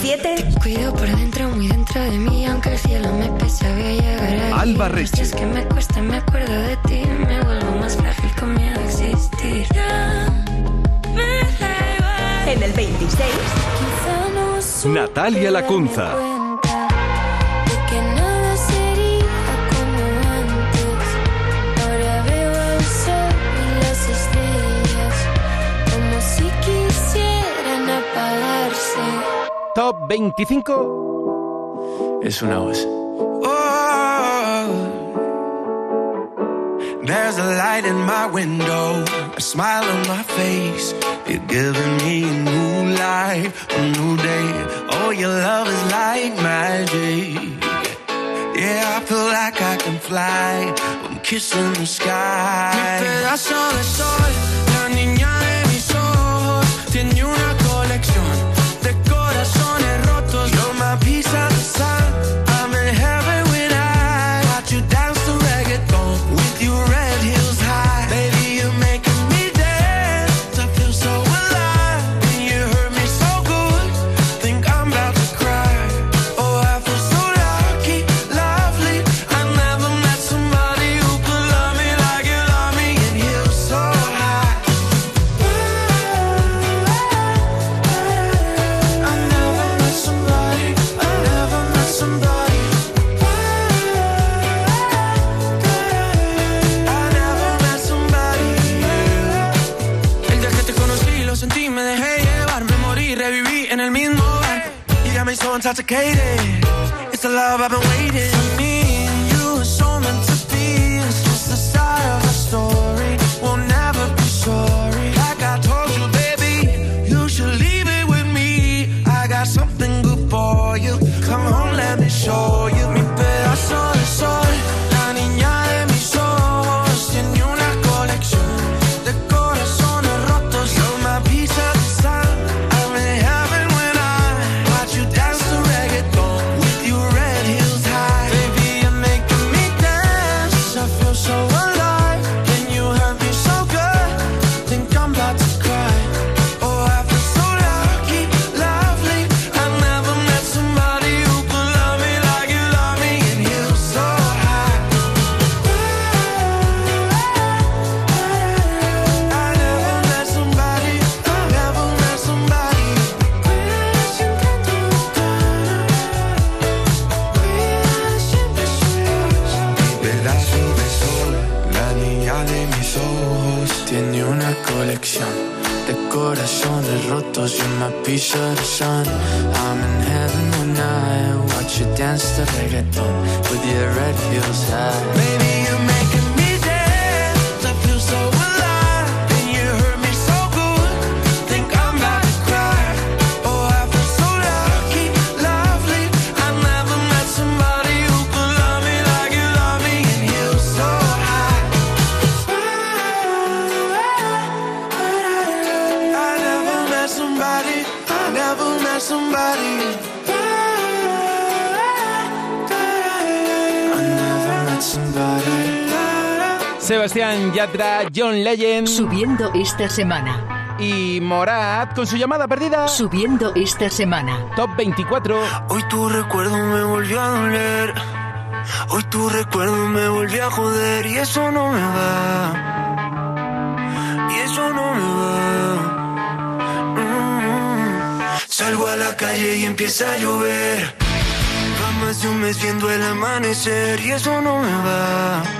7. Cuido por dentro, muy dentro de mí, aunque el cielo me pese, voy a llegar a Alba Reche. Es que me cuesta, me acuerdo de ti, me vuelvo más frágil con miedo a existir. En el 26. Natalia Lacunza. Top 25. Es una voz. Oh, there's a light in my window, a smile on my face. You're giving me a new life, a new day. Oh, your love is like magic. Yeah, I feel like I can fly. I'm kissing the sky. Mi pedazo de sol, la niña de mis ojos, tiene una intoxicated. It's the love I've been waiting. Sebastián Yatra, John Legend Subiendo esta semana. y Morat con su llamada perdida. Subiendo esta semana. Top 24. Hoy tu recuerdo me volvió a doler. Hoy tu recuerdo me volvió a joder y eso no me va. Y eso no me va. Mm. Salgo a la calle y empieza a llover. Va más de un mes viendo el amanecer y eso no me va.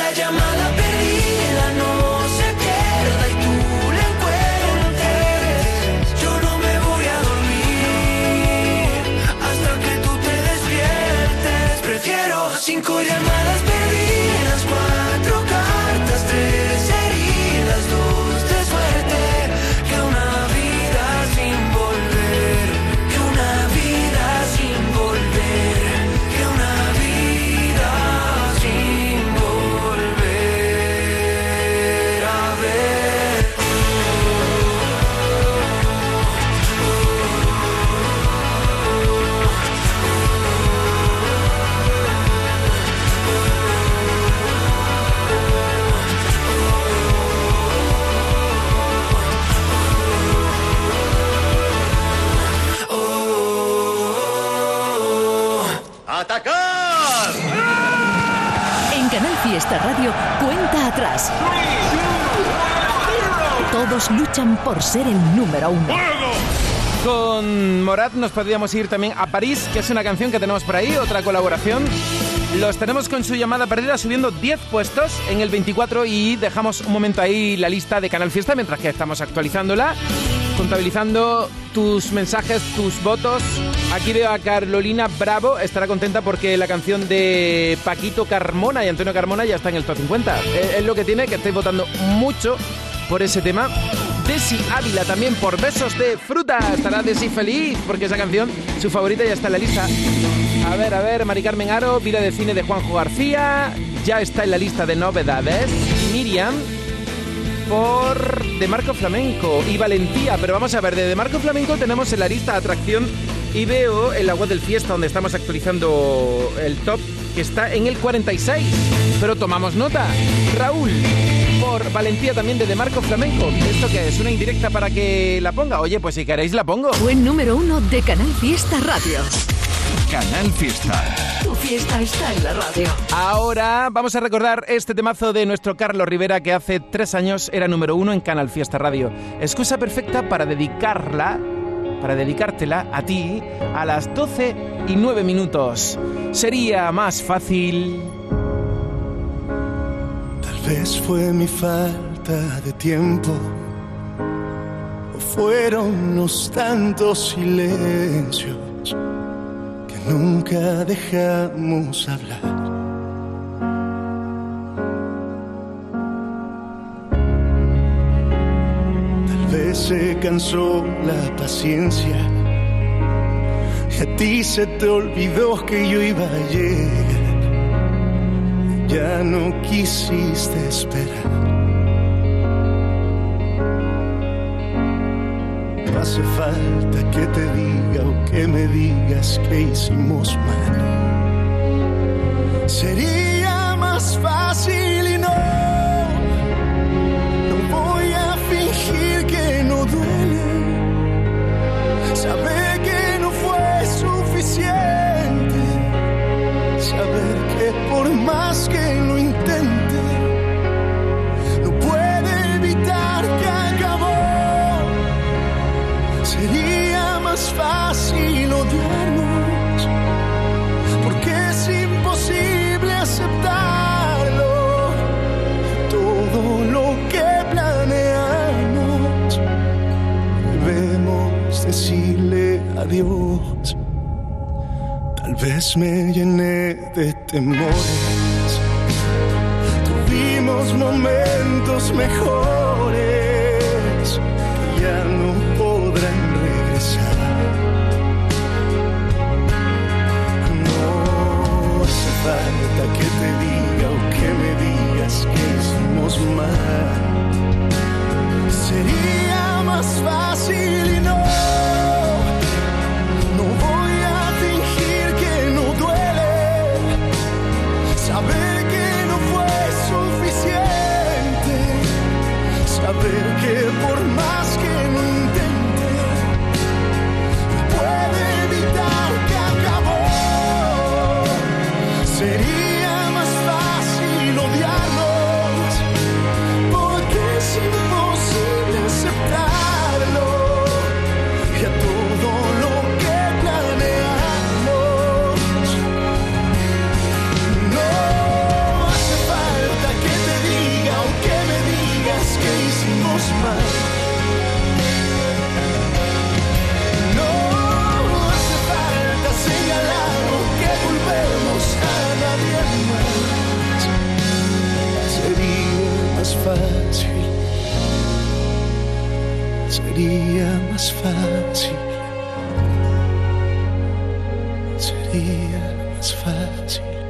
esa llamada perdida no Radio, cuenta atrás. Todos luchan por ser el número uno. Con Morat nos podríamos ir también a París, que es una canción que tenemos por ahí, otra colaboración. Los tenemos con su llamada perdida subiendo 10 puestos en el 24 y dejamos un momento ahí la lista de Canal Fiesta mientras que estamos actualizándola, contabilizando tus mensajes, tus votos. Aquí veo a Carolina Bravo, estará contenta porque la canción de Paquito Carmona y Antonio Carmona ya está en el top 50. Es, lo que tiene, que estáis votando mucho por ese tema. Desi Ávila también por Besos de Fruta. Estará Desi feliz porque esa canción, su favorita, ya está en la lista. A ver, a ver, Mari Carmen Aro, Vida de Cine de Juanjo García, ya está en la lista de novedades. Miriam por De Marco Flamenco y Valentía. Pero vamos a ver, de De Marco Flamenco tenemos en la lista atracción y veo en la web del Fiesta donde estamos actualizando el top que está en el 46. Pero tomamos nota. Raúl por Valentía también de De Marco Flamenco. ¿Esto qué es? ¿Una indirecta para que la ponga? Oye, pues si queréis la pongo. Buen número uno de Canal Fiesta Radio. Canal Fiesta. Tu fiesta está en la radio. Ahora vamos a recordar este temazo de nuestro Carlos Rivera que hace tres años era número uno en Canal Fiesta Radio. Excusa perfecta para dedicarla, para dedicártela a ti a las 12 y 9 minutos. Sería más fácil. Tal vez fue mi falta de tiempo o fueron los tantos silencios nunca dejamos hablar. Tal vez se cansó la paciencia y a ti se te olvidó que yo iba a llegar ya no quisiste esperar. Hace falta que te diga o que me digas que hicimos mal. Sería más fácil temores. Tuvimos momentos mejores que ya no podrán regresar. No hace falta que te diga o que me digas que hicimos mal. Sería más fácil y no. Más fácil. Sería más fácil. Sería más fácil.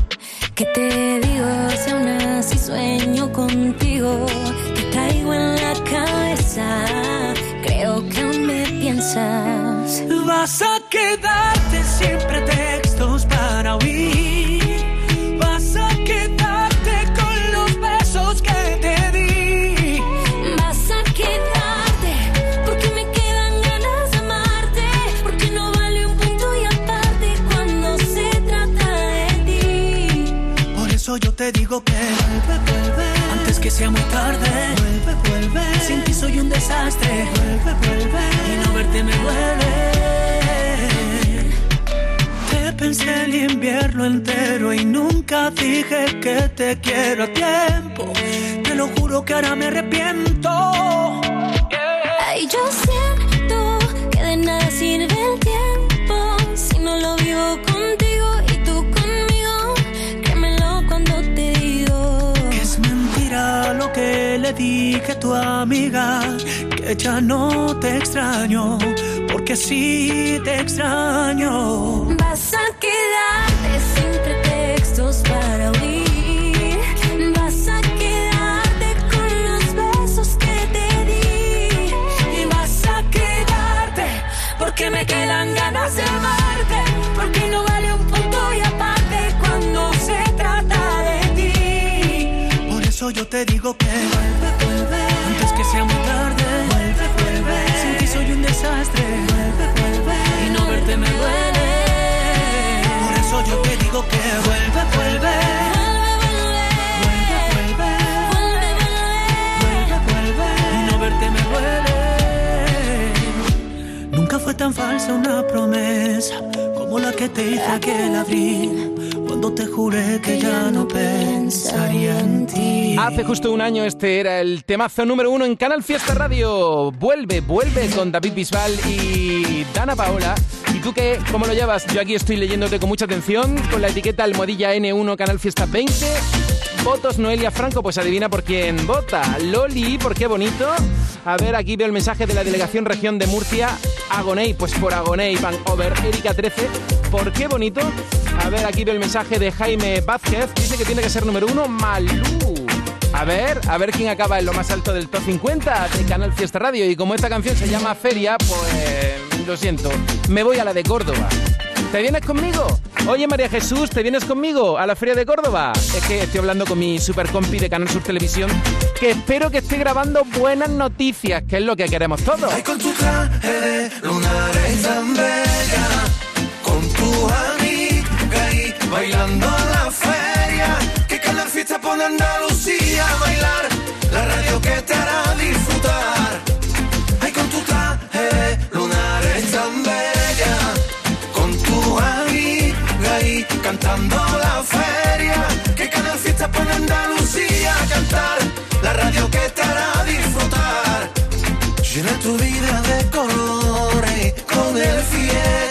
¿Qué te digo si aún así sueño contigo? Te traigo en la cabeza, creo que aún me piensas. Vas a quedarte siempre textos te digo que vuelve, vuelve. Antes que sea muy tarde. Vuelve, vuelve. Sin ti soy un desastre. Vuelve, vuelve. Y no verte me duele. Te pensé el invierno entero y nunca dije que te quiero a tiempo. Te lo juro que ahora me arrepiento. Ay, yo siento le dije a tu amiga, que ya no te extraño, porque sí te extraño. Vas a quedarte sin pretextos para huir. Vas a quedarte con los besos que te di. Y vas a quedarte, porque me quedan ganas de amarte, porque no vale un punto y aparte cuando se trata de ti. Por eso yo te digo que sea muy tarde. Vuelve, vuelve, sin soy un desastre. Vuelve, vuelve, y no verte me duele. Por eso yo te digo que vuelve, vuelve. Vuelve, vuelve. Vuelve, vuelve, y no verte me duele. Nunca fue tan falsa una promesa como la que te hice aquel abril, cuando te juré que ya no pensaría en ti. Hace justo un año este era el temazo número uno en Canal Fiesta Radio. Vuelve, vuelve con David Bisbal y Dana Paola. ¿Y tú qué? ¿Cómo lo llevas? Yo aquí estoy leyéndote con mucha atención, con la etiqueta almohadilla N1 Canal Fiesta 20. Votos Noelia Franco, pues adivina por quién vota. Loli, ¿por qué bonito? A ver, aquí veo el mensaje de la Delegación Región de Murcia. Agoney, pues por Agoney, Van Over. Erika 13, ¿por qué bonito? A ver, aquí veo el mensaje de Jaime Vázquez. Dice que tiene que ser número uno, Malú. A ver, a ver quién acaba en lo más alto del top 50 de Canal Fiesta Radio. Y como esta canción se llama Feria, pues lo siento, me voy a la de Córdoba. ¿Te vienes conmigo? Oye, María Jesús, ¿te vienes conmigo a la Feria de Córdoba? Es que estoy hablando con mi super compi de Canal Sur Televisión, que espero que esté grabando buenas noticias, que es lo que queremos todos. Ay, con tu traje de bella, con tu bailando la feria, que cada fiesta pone Andalucía a bailar, la radio que te hará disfrutar. Ay, con tu traje lunar es tan bella, con tu amiga y cantando la feria, que cada fiesta pone Andalucía a cantar, la radio que te hará disfrutar. Llena tu vida de colores con el fiel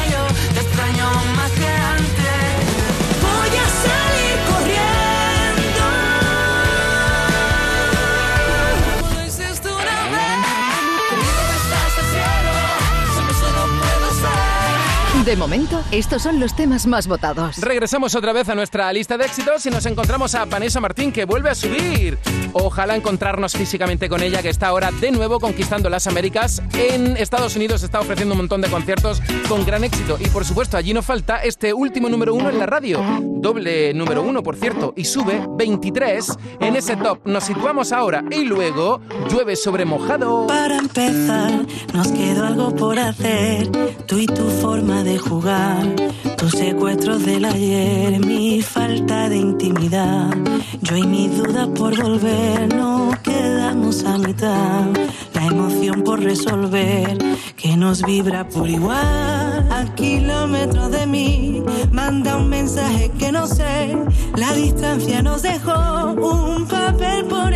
De momento, estos son los temas más votados. Regresamos otra vez a nuestra lista de éxitos y nos encontramos a Vanessa Martín que vuelve a subir. Ojalá encontrarnos físicamente con ella que está ahora de nuevo conquistando las Américas. En Estados Unidos está ofreciendo un montón de conciertos con gran éxito y por supuesto allí no falta este último número uno en la radio. Doble número uno por cierto y sube 23 en ese top. Nos situamos ahora y luego llueve sobre mojado. Para empezar, nos quedó algo por hacer. Tú y tu forma de jugar, tus secuestros del ayer, mi falta de intimidad. Yo y mi duda por volver, no quedamos a mitad. La emoción por resolver, que nos vibra por igual. A kilómetros de mí, manda un mensaje que no sé. La distancia nos dejó un papel por.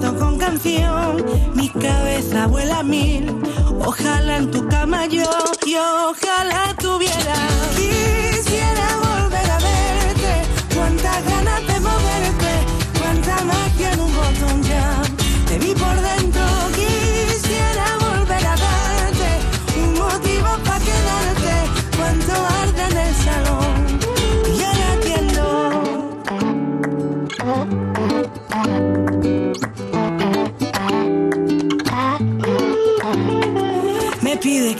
Con canción, mi cabeza vuela mil. Ojalá en tu cama yo, y ojalá tuviera.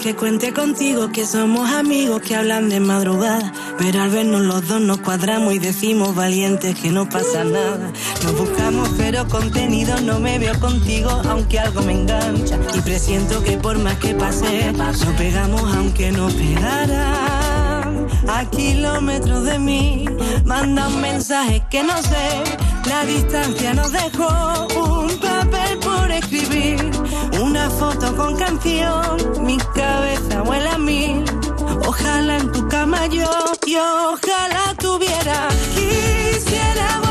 Que cuente contigo, que somos amigos que hablan de madrugada. Pero al vernos los dos nos cuadramos y decimos valientes que no pasa nada. Nos buscamos pero contenido no me veo contigo, aunque algo me engancha. Y presiento que por más que pase, nos pegamos aunque no pegaran. A kilómetros de mí, manda un mensaje que no sé. La distancia nos dejó un papel por escribir, foto con canción, mi cabeza vuela a mil. Ojalá en tu cama yo, y ojalá tuviera. Quisiera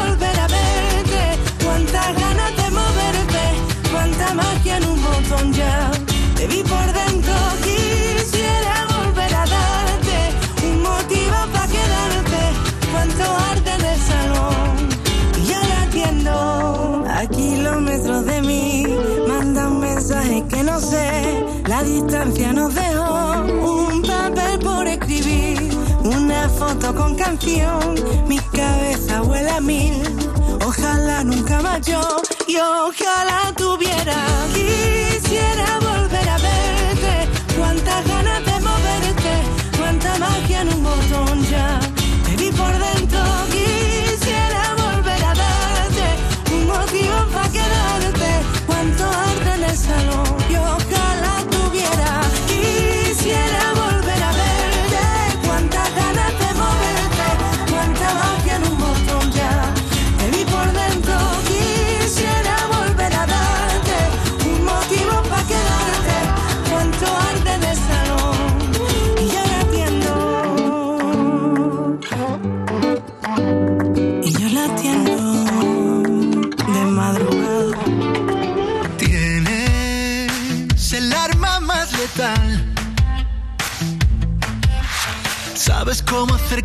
distancia nos dejó un papel por escribir, una foto con canción, mi cabeza vuela a mil, ojalá nunca más yo, y ojalá tuviera,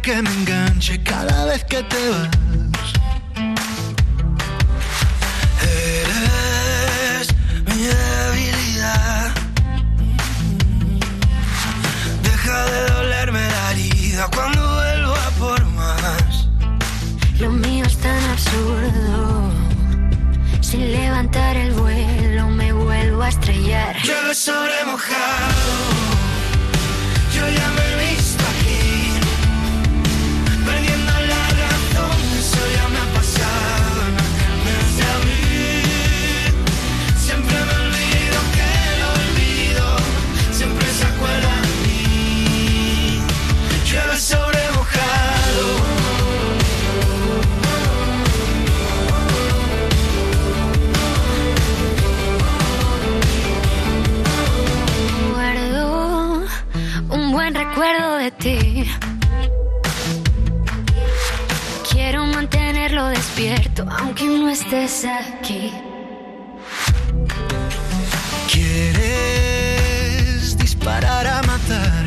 que me enganche cada vez que te vas. despierto aunque no estés aquí. Quieres disparar a matar.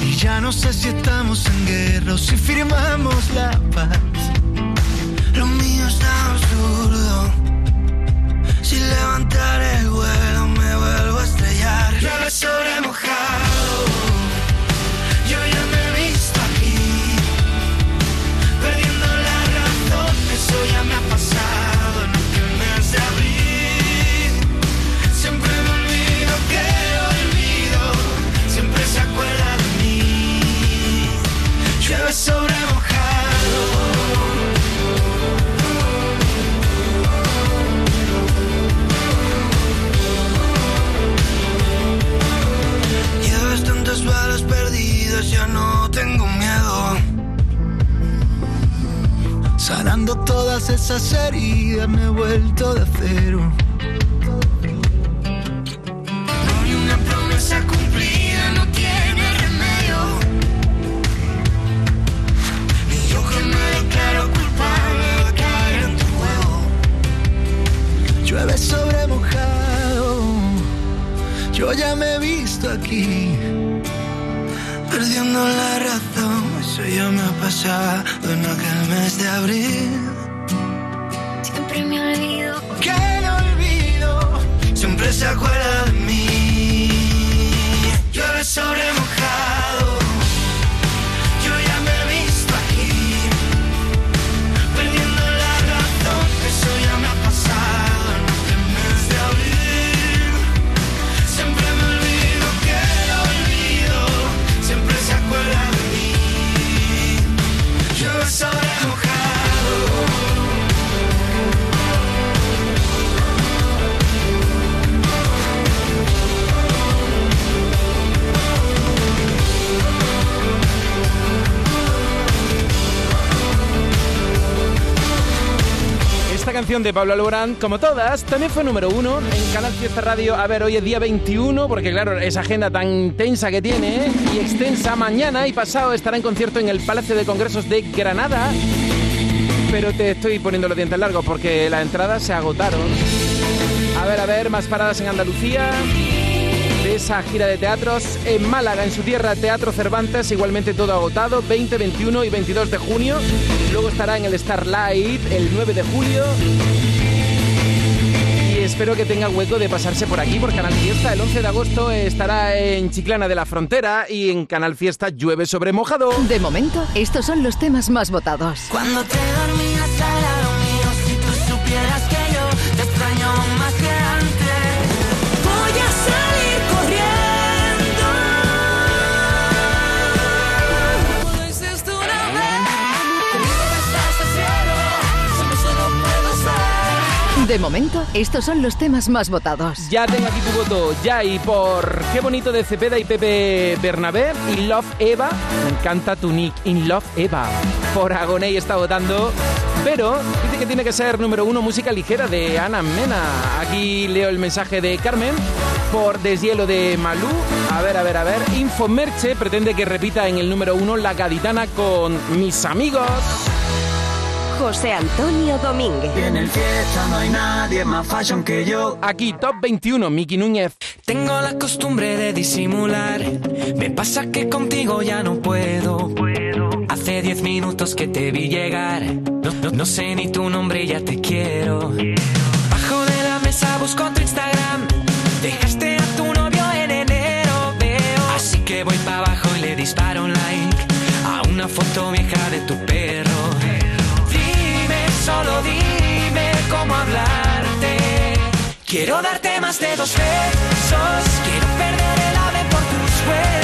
Y ya no sé si estamos en guerra o si firmamos la paz. Lo mío está absurdo. Si levantar el vuelo me vuelvo a estrellar. Llueve sobre mojado. Ya no tengo miedo. Sanando todas esas heridas, me he vuelto de acero. Ya me he visto aquí, perdiendo la razón. Eso ya me ha pasado en aquel mes de abril. Siempre me olvido. Que no olvido, siempre se acuerda de mí. Llueve sobre mojado. De Pablo Alborán, como todas, también fue número uno en Canal Fiesta Radio. A ver, hoy es día 21, porque claro, esa agenda tan tensa que tiene ¿eh? y extensa. Mañana y pasado estará en concierto en el Palacio de Congresos de Granada. Pero te estoy poniendo los dientes largos porque las entradas se agotaron. A ver, a ver, más paradas en Andalucía. De esa gira de teatros en Málaga, en su tierra, Teatro Cervantes, igualmente todo agotado, 20, 21 y 22 de junio. Luego estará en el Starlight el 9 de julio. Y espero que tenga hueco de pasarse por aquí, por Canal Fiesta. El 11 de agosto estará en Chiclana de la Frontera y en Canal Fiesta llueve sobre mojado. De momento, estos son los temas más votados. Cuando te dormías De momento, estos son los temas más votados. Ya tengo aquí tu voto, ya y por Qué bonito de Cepeda y Pepe Bernabé y Love Eva. Me encanta tu nick, In Love Eva. Por Agoney está votando. Pero dice que tiene que ser número uno música ligera de Ana Mena. Aquí leo el mensaje de Carmen. Por Deshielo de Malú. A ver, a ver, a ver. Infomerche pretende que repita en el número uno La Gaditana con Mis Amigos. José Antonio Domínguez. En el fiesta no hay nadie más fashion que yo. Aquí, Top 21, Miki Núñez. Tengo la costumbre de disimular. Me pasa que contigo ya no puedo. Hace diez minutos que te vi llegar. No, no- no sé ni tu nombre y ya te quiero. Bajo de la mesa busco tu Instagram. Dejaste a tu novio en enero, veo. Así que voy para abajo y le disparo un like a una foto vieja de tu perro. Solo dime cómo hablarte. Quiero darte más de dos besos. Quiero perder el ave por tus huesos.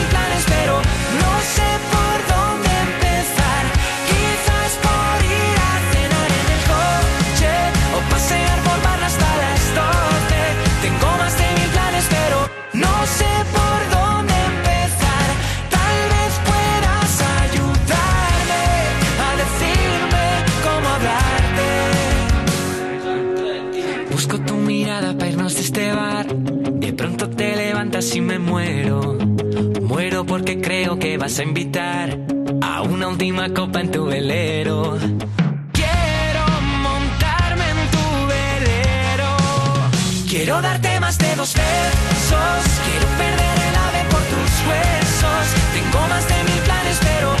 pero no sé por dónde vas a invitar a una última copa en tu velero. Quiero montarme en tu velero. Quiero darte más de dos besos. Quiero perder el ave por tus huesos. Tengo más de mil planes, pero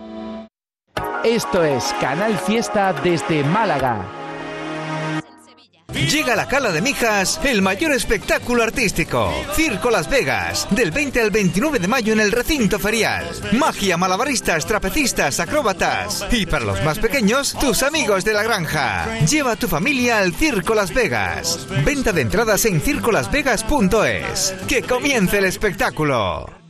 Esto es Canal Fiesta desde Málaga. Llega a la Cala de Mijas el mayor espectáculo artístico. Circo Las Vegas, del 20 al 29 de mayo en el recinto ferial. Magia, malabaristas, trapecistas, acróbatas. Y para los más pequeños, tus amigos de la granja. Lleva a tu familia al Circo Las Vegas. Venta de entradas en circolasvegas.es. Que comience el espectáculo.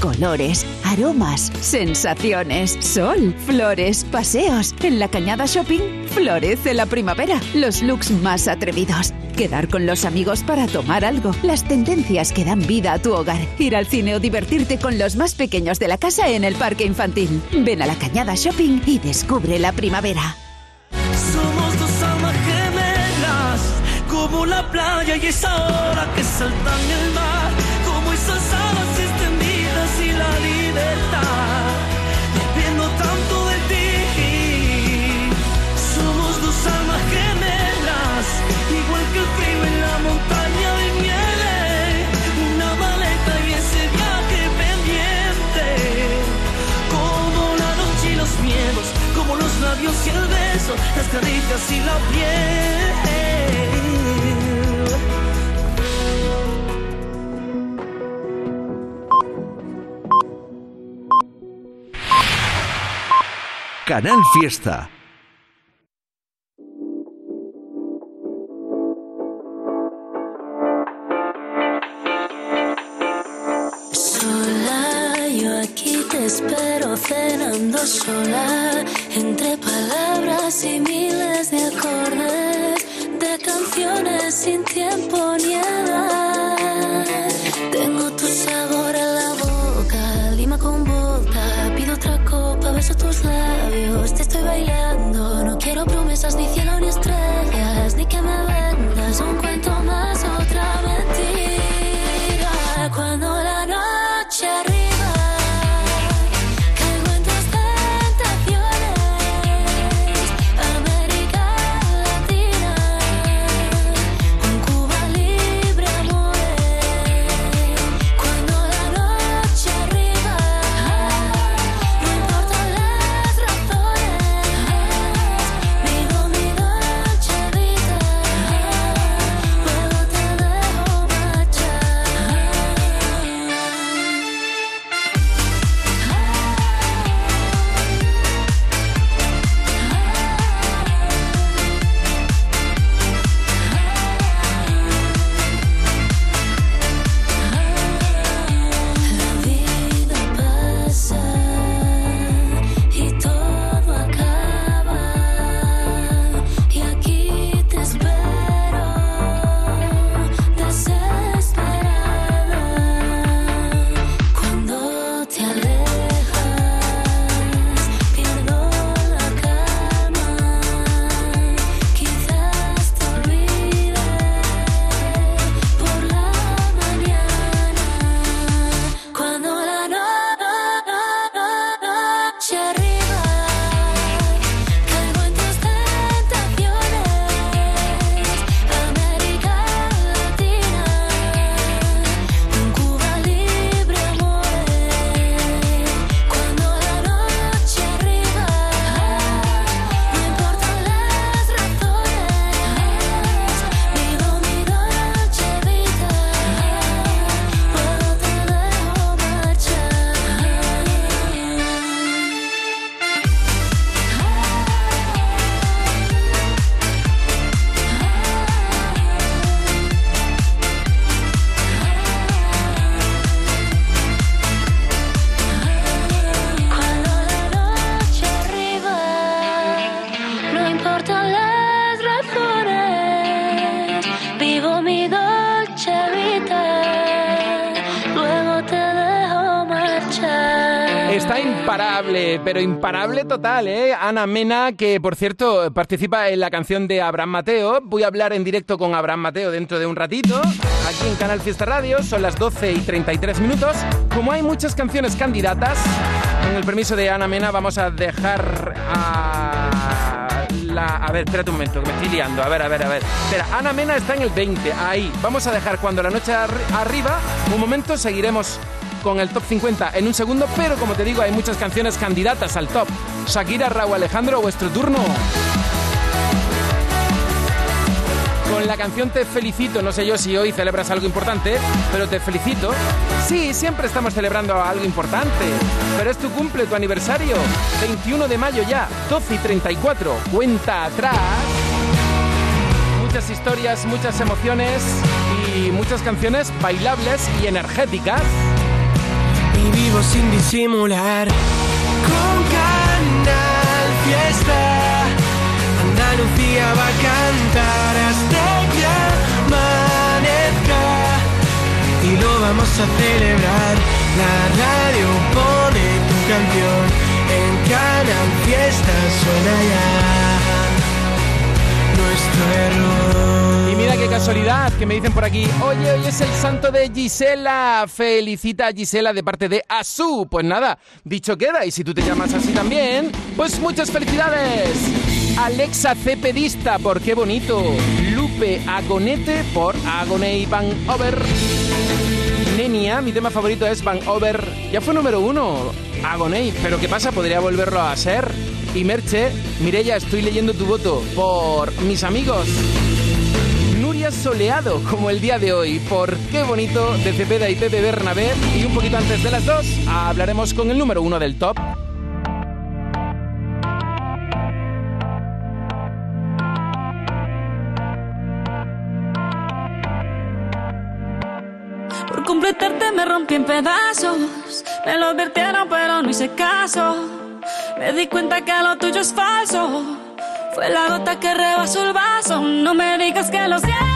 Colores, aromas, sensaciones, sol, flores, paseos. En la Cañada Shopping florece la primavera. Los looks más atrevidos. Quedar con los amigos para tomar algo. Las tendencias que dan vida a tu hogar. Ir al cine o divertirte con los más pequeños de la casa en el parque infantil. Ven a la Cañada Shopping y descubre la primavera. Somos dos como la playa y esa hora que saltan el mar, libertad. Tanto de ti. Somos dos almas gemelas, igual que el frío en la montaña de nieve. Una maleta y ese viaje pendiente. Como la noche y los miedos, como los labios y el beso, las caricias y la piel. Canal Fiesta. Sola, yo aquí te espero cenando sola, entre palabras y miles de acordes, de canciones sin tiempo ni edad. Tengo tu sabor beso tus labios, te estoy bailando, no quiero promesas ni cielo ni estrellas, ni que me vendas un cuento pero imparable total, ¿eh? Ana Mena, que por cierto participa en la canción de Abraham Mateo. Voy a hablar en directo con Abraham Mateo dentro de un ratito, aquí en Canal Fiesta Radio. Son las 12 y 33 minutos. Como hay muchas canciones candidatas, con el permiso de Ana Mena, vamos a dejar a. La... A ver, espérate un momento, que me estoy liando. A ver, a ver, a ver. Espera, Ana Mena está en el 20, ahí. Vamos a dejar cuando la noche arriba. Un momento, seguiremos con el top 50 en un segundo, pero como te digo, hay muchas canciones candidatas al top. Shakira, Raúl Alejandro, vuestro turno. Con la canción Te felicito, no sé yo si hoy celebras algo importante, pero te felicito. Sí, siempre estamos celebrando algo importante, pero es tu cumple, tu aniversario. 21 de mayo ya, 12 y 34, cuenta atrás. Muchas historias, muchas emociones y muchas canciones bailables y energéticas vivo sin disimular. Con Canal Fiesta, Andalucía va a cantar hasta que amanezca y lo vamos a celebrar. La radio pone tu canción en Canal Fiesta, suena ya nuestro error. Casualidad que me dicen por aquí, oye, hoy es el santo de Gisela, felicita a Gisela de parte de Asu. Pues nada, dicho queda, y si tú te llamas así también, pues muchas felicidades. Alexa Cepedista, por qué bonito. Lupe Agonete por Agoney Van Over. Nenia, mi tema favorito es Van Over. Ya fue número uno, Agoney, pero ¿qué pasa? ¿Podría volverlo a ser? Y Merche, Mirella, estoy leyendo tu voto por mis amigos soleado como el día de hoy. Por qué bonito de Cepeda y Pepe Bernabé. Y un poquito antes de las dos hablaremos con el número uno del top. Por completarte me rompí en pedazos. Me lo advirtieron pero no hice caso. Me di cuenta que lo tuyo es falso. Fue la gota que rebasó el vaso. No me digas que lo sientes.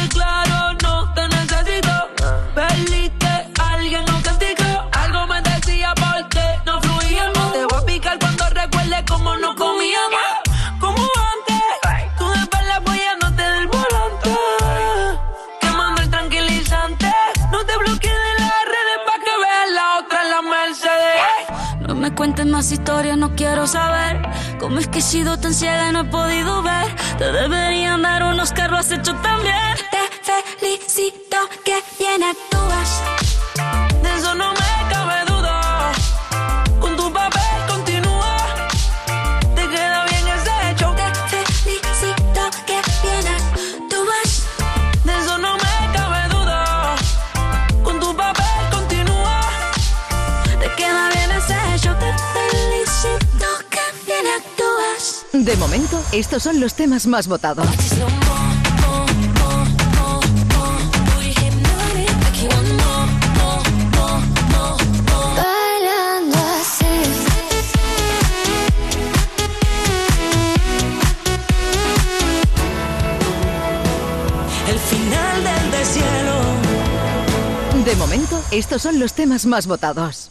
cuentes más historias, no quiero saber cómo es que he sido tan ciega y no he podido ver. Te deberían dar unos carros has hecho también. Te felicito que bien actúas. estos son los temas más votados. De momento, estos son los temas más votados.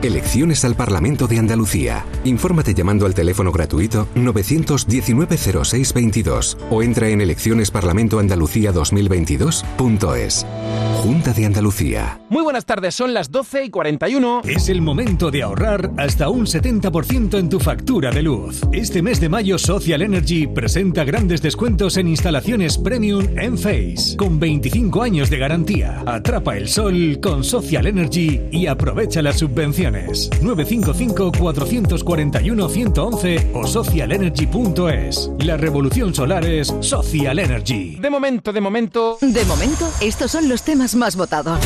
Elecciones al Parlamento de Andalucía. Infórmate llamando al teléfono gratuito 919-0622 o entra en eleccionesparlamentoandalucía2022.es. Junta de Andalucía. Muy buenas tardes, son las 12 y 41. Es el momento de ahorrar hasta un 70% en tu factura de luz. Este mes de mayo Social Energy presenta grandes descuentos en instalaciones premium en Face, con 25 años de garantía. Atrapa el sol con Social Energy y aprovecha las subvenciones. 955-441-111 o socialenergy.es. La revolución solar es Social Energy. De momento, de momento. De momento, estos son los temas más votados.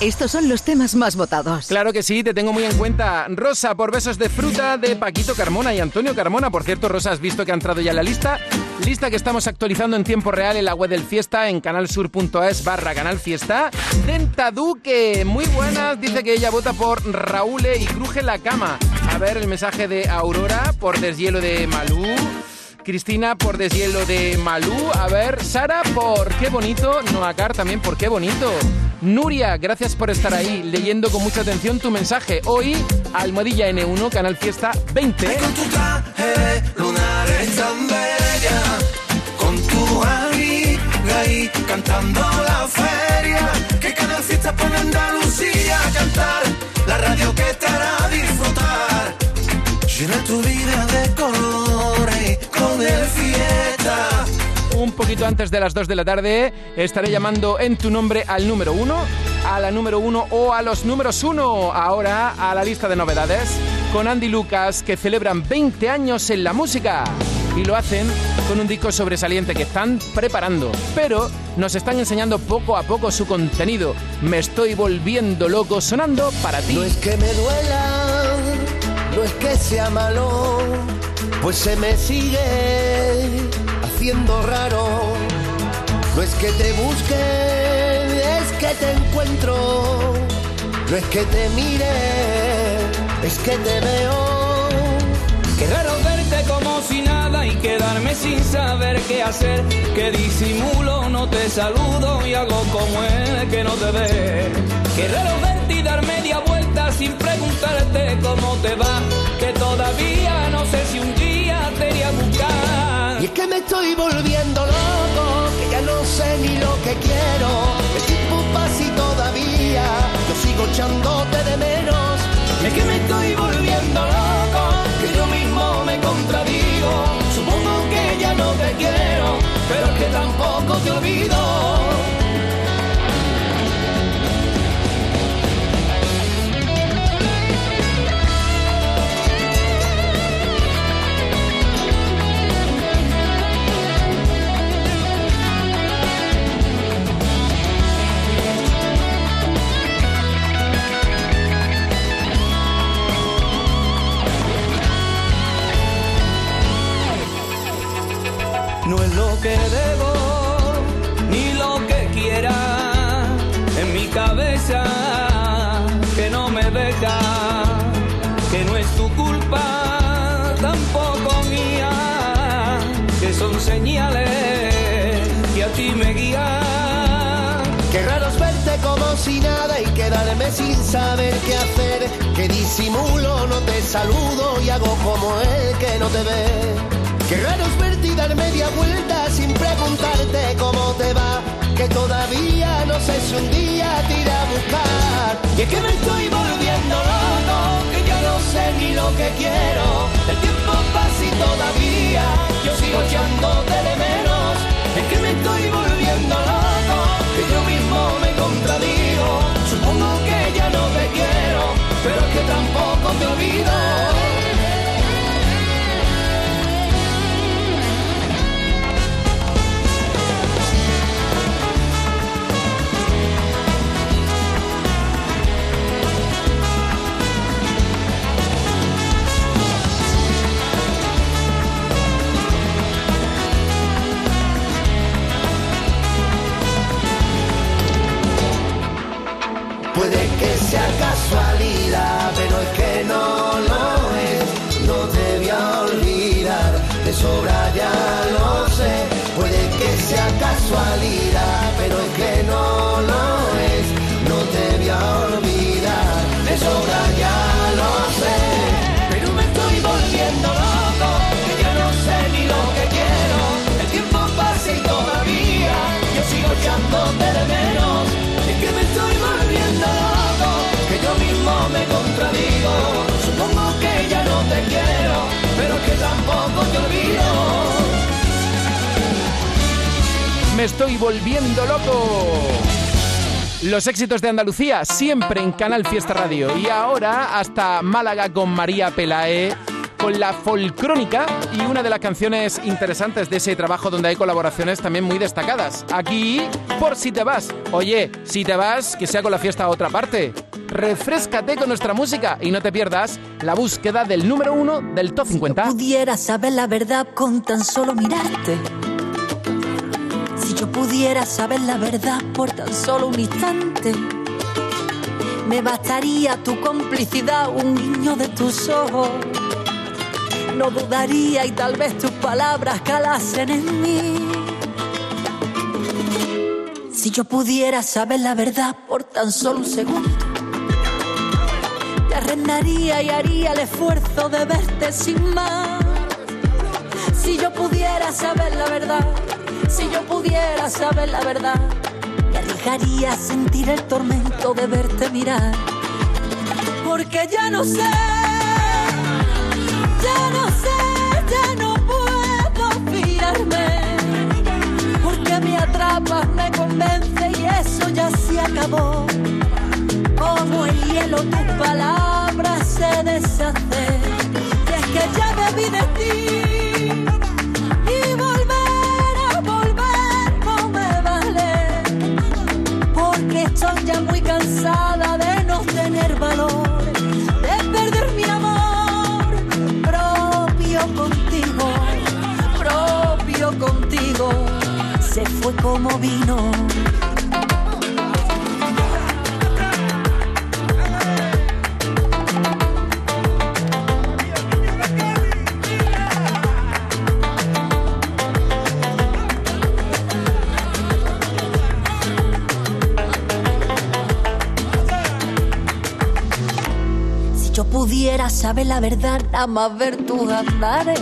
Estos son los temas más votados. Claro que sí, te tengo muy en cuenta. Rosa por besos de fruta de Paquito Carmona y Antonio Carmona. Por cierto, Rosa, has visto que ha entrado ya en la lista. Lista que estamos actualizando en tiempo real en la web del Fiesta, en canalsur.es barra canal Fiesta. Denta Duque, muy buenas. Dice que ella vota por Raúl y cruje la cama. A ver el mensaje de Aurora por deshielo de Malú. Cristina por deshielo de Malú. A ver, Sara por qué bonito. Noacar también por qué bonito. Nuria, gracias por estar ahí, leyendo con mucha atención tu mensaje. Hoy, Almohadilla N1, Canal Fiesta 20. Con tu traje lunar es tan bella, con tu cantando la feria, poquito antes de las 2 de la tarde estaré llamando en tu nombre al número 1, a la número 1 o a los números 1. Ahora a la lista de novedades con Andy Lucas que celebran 20 años en la música. Y lo hacen con un disco sobresaliente que están preparando, pero nos están enseñando poco a poco su contenido. Me estoy volviendo loco sonando para ti. No es que me duela, no es que sea malo, pues se me sigue haciendo raro. No es que te busque, es que te encuentro. No es que te mire, es que te veo. Qué raro verte como si nada y quedarme sin saber qué hacer. Que disimulo, no te saludo y hago como el que no te ve. Qué raro verte y dar media vuelta sin preguntarte cómo te va. Que todavía no sé si un día te iré a buscar. Estoy volviendo loco, que ya no sé ni lo que quiero. El tiempo pasa y todavía yo sigo echándote de menos. Es que me estoy volviendo loco, que yo mismo me contradigo. Supongo que ya no te quiero, pero es que tampoco te olvido. No es lo que debo ni lo que quiera en mi cabeza que no me deja, que no es tu culpa, tampoco mía, que son señales que a ti me guían. Qué raro es verte como si nada y quedarme sin saber qué hacer. Que disimulo, no te saludo y hago como el que no te ve. Qué raro es verte dar media vuelta sin preguntarte cómo te va. Que todavía no sé si un día te iré a buscar. Y es que me estoy volviendo loco, que ya no sé ni lo que quiero. El tiempo pasa y todavía yo sigo echándote de menos. Es que me estoy volviendo loco, que yo mismo me contradigo. Supongo que ya no te quiero, pero es que tampoco te olvido. Puede que sea casualidad, pero es que no lo es. No te voy a olvidar, de sobra ya lo sé. Puede que sea casualidad, pero es que no lo es. No te voy a olvidar, de sobra ya lo sé. Pero me estoy volviendo loco, que ya no sé ni lo que quiero. El tiempo pasa y todavía yo sigo echándote Me estoy volviendo loco. Los éxitos de Andalucía siempre en Canal Fiesta Radio. Y ahora hasta Málaga con María Pelae con la folcrónica y una de las canciones interesantes de ese trabajo donde hay colaboraciones también muy destacadas. Aquí, por si te vas. Oye, si te vas, que sea con la fiesta a otra parte. Refrescate con nuestra música y no te pierdas la búsqueda del número uno del Top 50. pudiera saber la verdad con tan solo mirarte. Yo pudiera saber la verdad por tan solo un instante, me bastaría tu complicidad, un guiño de tus ojos. No dudaría y tal vez tus palabras calasen en mí. Si yo pudiera saber la verdad por tan solo un segundo, te arrendaría y haría el esfuerzo de verte sin más. Si yo pudiera saber la verdad, Si yo pudiera saber la verdad, me arriesgaría a sentir el tormento de verte mirar. Porque ya no sé, ya no sé, ya no puedo fiarme. Porque me atrapas, me convence y eso ya se acabó. Como el hielo tus palabras se deshacen. Y es que ya me vi de ti. Como vino. Si yo pudiera saber la verdad, nada más ver tus andares.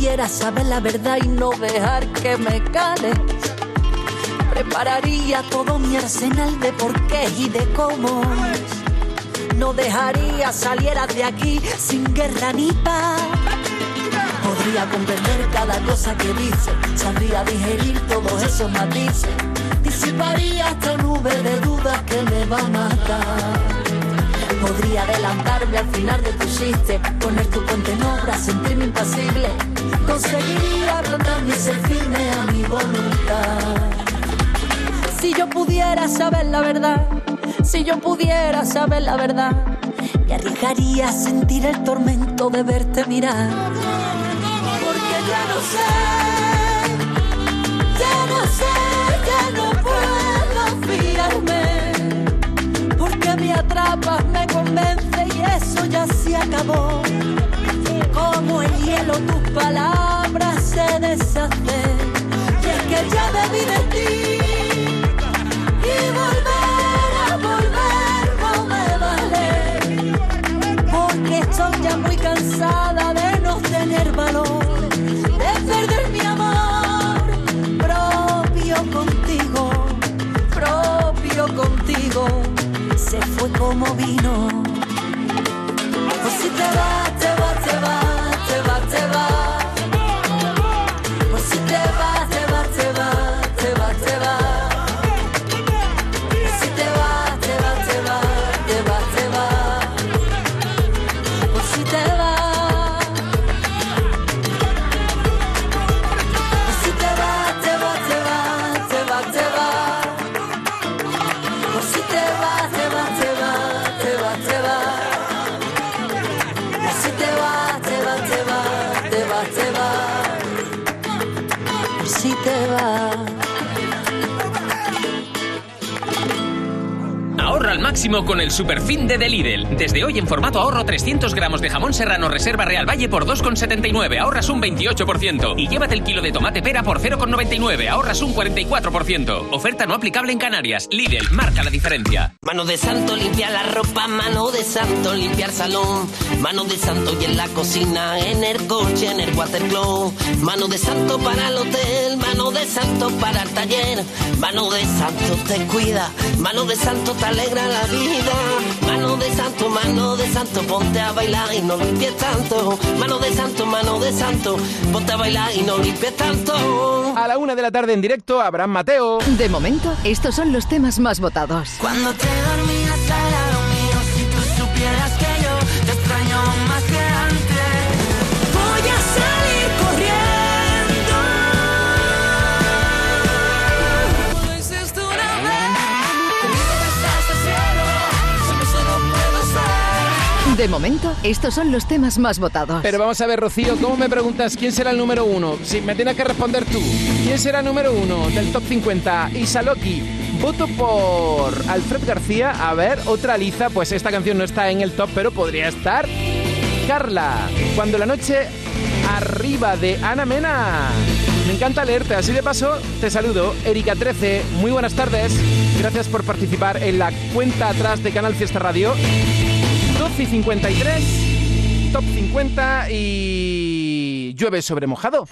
Pudiera saber la verdad y no dejar que me cales. Prepararía todo mi arsenal de porqués y de cómo. No dejaría salieras de aquí sin guerra ni paz. Podría comprender cada cosa que dice, sabría digerir todos esos matices. Disiparía esta nube de dudas que me va a matar. Podría adelantarme al final de tu chiste, poner tu puente en obra, sentirme impasible. Conseguiría plantarme y ser firme a mi voluntad. Si yo pudiera saber la verdad, si yo pudiera saber la verdad, me arriesgaría a sentir el tormento de verte mirar. Porque ya no sé, ya no sé, ya no puedo fiarme porque me atrapas, me convence y eso ya se acabó. Hielo tus palabras se deshacen. Y es que ya debí de ti. Y volver a volver no me vale. Porque estoy ya muy cansada de no tener valor. De perder mi amor propio contigo. Propio contigo se fue como vino. Pues si te vas, con el Superfin de, de Lidl. Desde hoy en formato ahorro 300 gramos de jamón serrano Reserva Real Valle por 2,79. Ahorras un 28%. Y llévate el kilo de tomate pera por 0,99. Ahorras un 44%. Oferta no aplicable en Canarias. Lidl, marca la diferencia. Mano de santo limpia la ropa, mano de santo limpiar salón, mano de santo y en la cocina, en el coche, en el watercloak, mano de santo para el hotel, mano de santo para el taller, mano de santo te cuida, mano de santo te alegra la vida, mano de santo, mano de santo, ponte a bailar y no limpies tanto, mano de santo, mano de santo, ponte a bailar y no limpies tanto. A la una de la tarde en directo, Abraham Mateo. De momento, estos son los temas más votados. Cuando te dormías al lado mío, si tú supieras que yo te extraño más De momento, estos son los temas más votados. Pero vamos a ver, Rocío, ¿cómo me preguntas quién será el número uno? Si me tienes que responder tú. ¿Quién será el número uno del top 50? Isaloki. Voto por Alfred García. A ver, otra Liza. Pues esta canción no está en el top, pero podría estar. Carla. Cuando la noche arriba de Ana Mena. Me encanta leerte. Así de paso, te saludo. Erika 13. Muy buenas tardes. Gracias por participar en la cuenta atrás de Canal Fiesta Radio y 53, top 50 y llueve sobre mojado.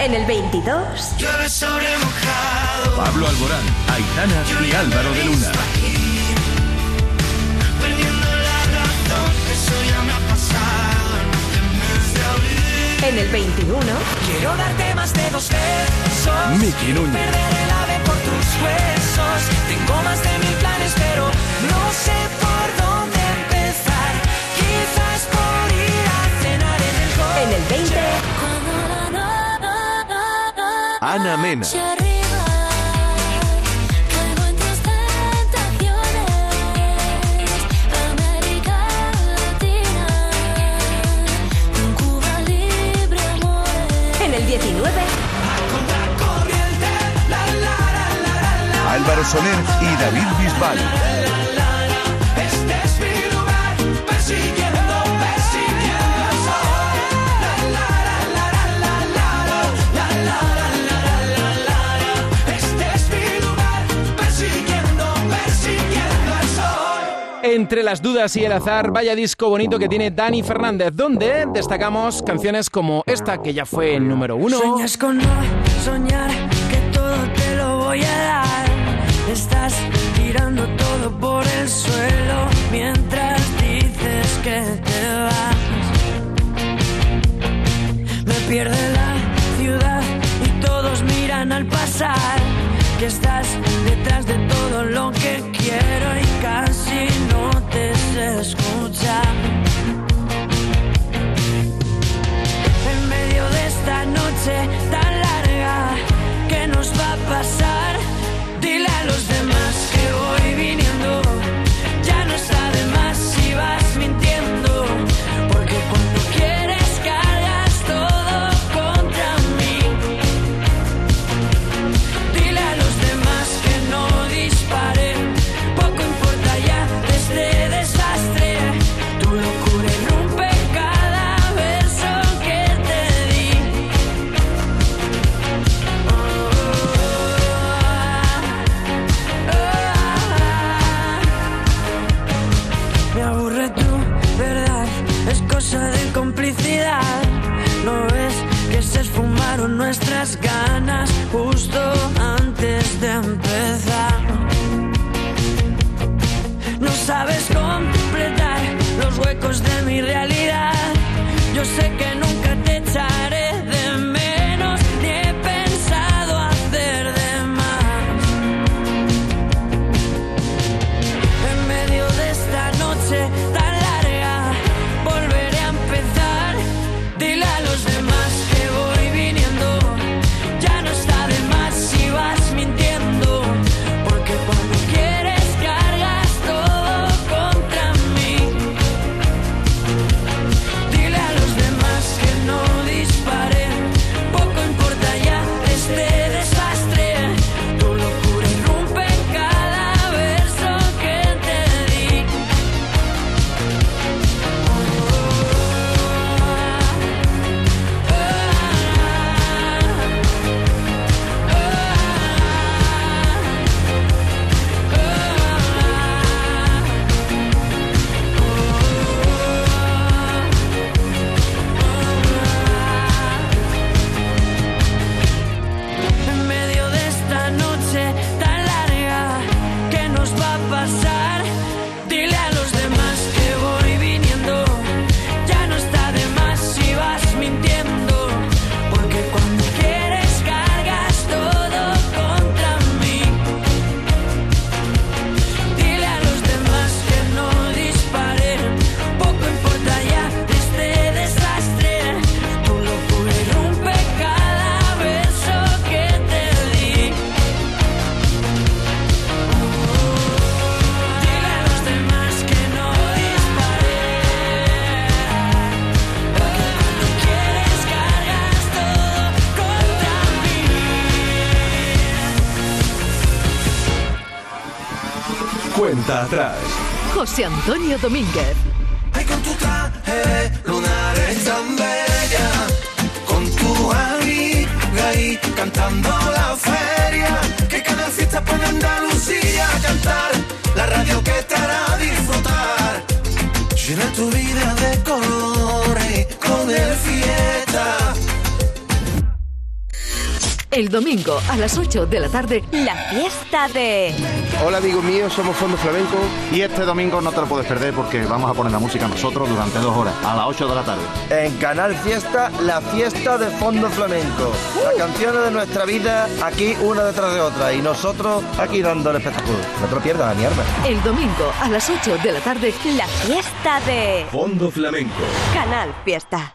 En el 22, llueve sobre mojado. Pablo Alborán, Aitana y Álvaro de Luna. En el 21. Quiero darte más de dos besos. Miki Núñez. Perder el ave por tus huesos. Tengo más de mil planes, pero no sé por dónde. 20. Ana Mena. En el 19. Álvaro Soler y David Bisbal. Este es mi lugar, Entre las dudas y el azar, vaya disco bonito que tiene Dani Fernández, donde destacamos canciones como esta que ya fue el número uno. Sueñas con no soñar José Antonio Domínguez. Ay, con tu traje lunar es tan bella, con tu amiga y cantando la feria, que cada fiesta pone Andalucía a cantar, la radio que te hará disfrutar. Llena tu vida de colores con el fiesta. El domingo a las 8 de la tarde, la fiesta de... Hola amigos míos, somos Fondo Flamenco. Y este domingo no te lo puedes perder porque vamos a poner la música nosotros durante dos horas, a las 8 de la tarde. En Canal Fiesta, la fiesta de Fondo Flamenco. Las canciones de nuestra vida aquí una detrás de otra y nosotros aquí dando el espectáculo. No te lo pierdas, la mierda. el domingo a las 8 de la tarde, La fiesta de... Fondo Flamenco. Canal Fiesta.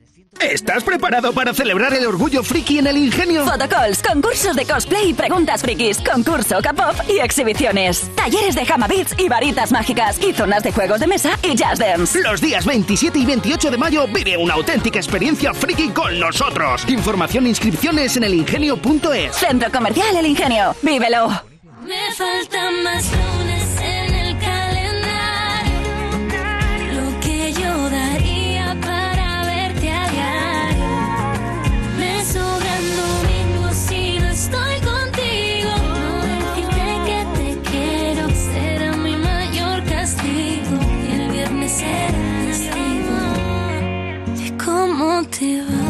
¿Estás preparado para celebrar el orgullo friki en el ingenio? Photocalls, concursos de cosplay y preguntas frikis, concurso K-pop y exhibiciones. Talleres de Hama Beats y varitas mágicas y zonas de juegos de mesa y jazz dance. Los días 27 y 28 de mayo vive una auténtica experiencia friki con nosotros. Información e inscripciones en elingenio.es. Centro Comercial El Ingenio. ¡Vívelo! Me faltan más lunes el viernes será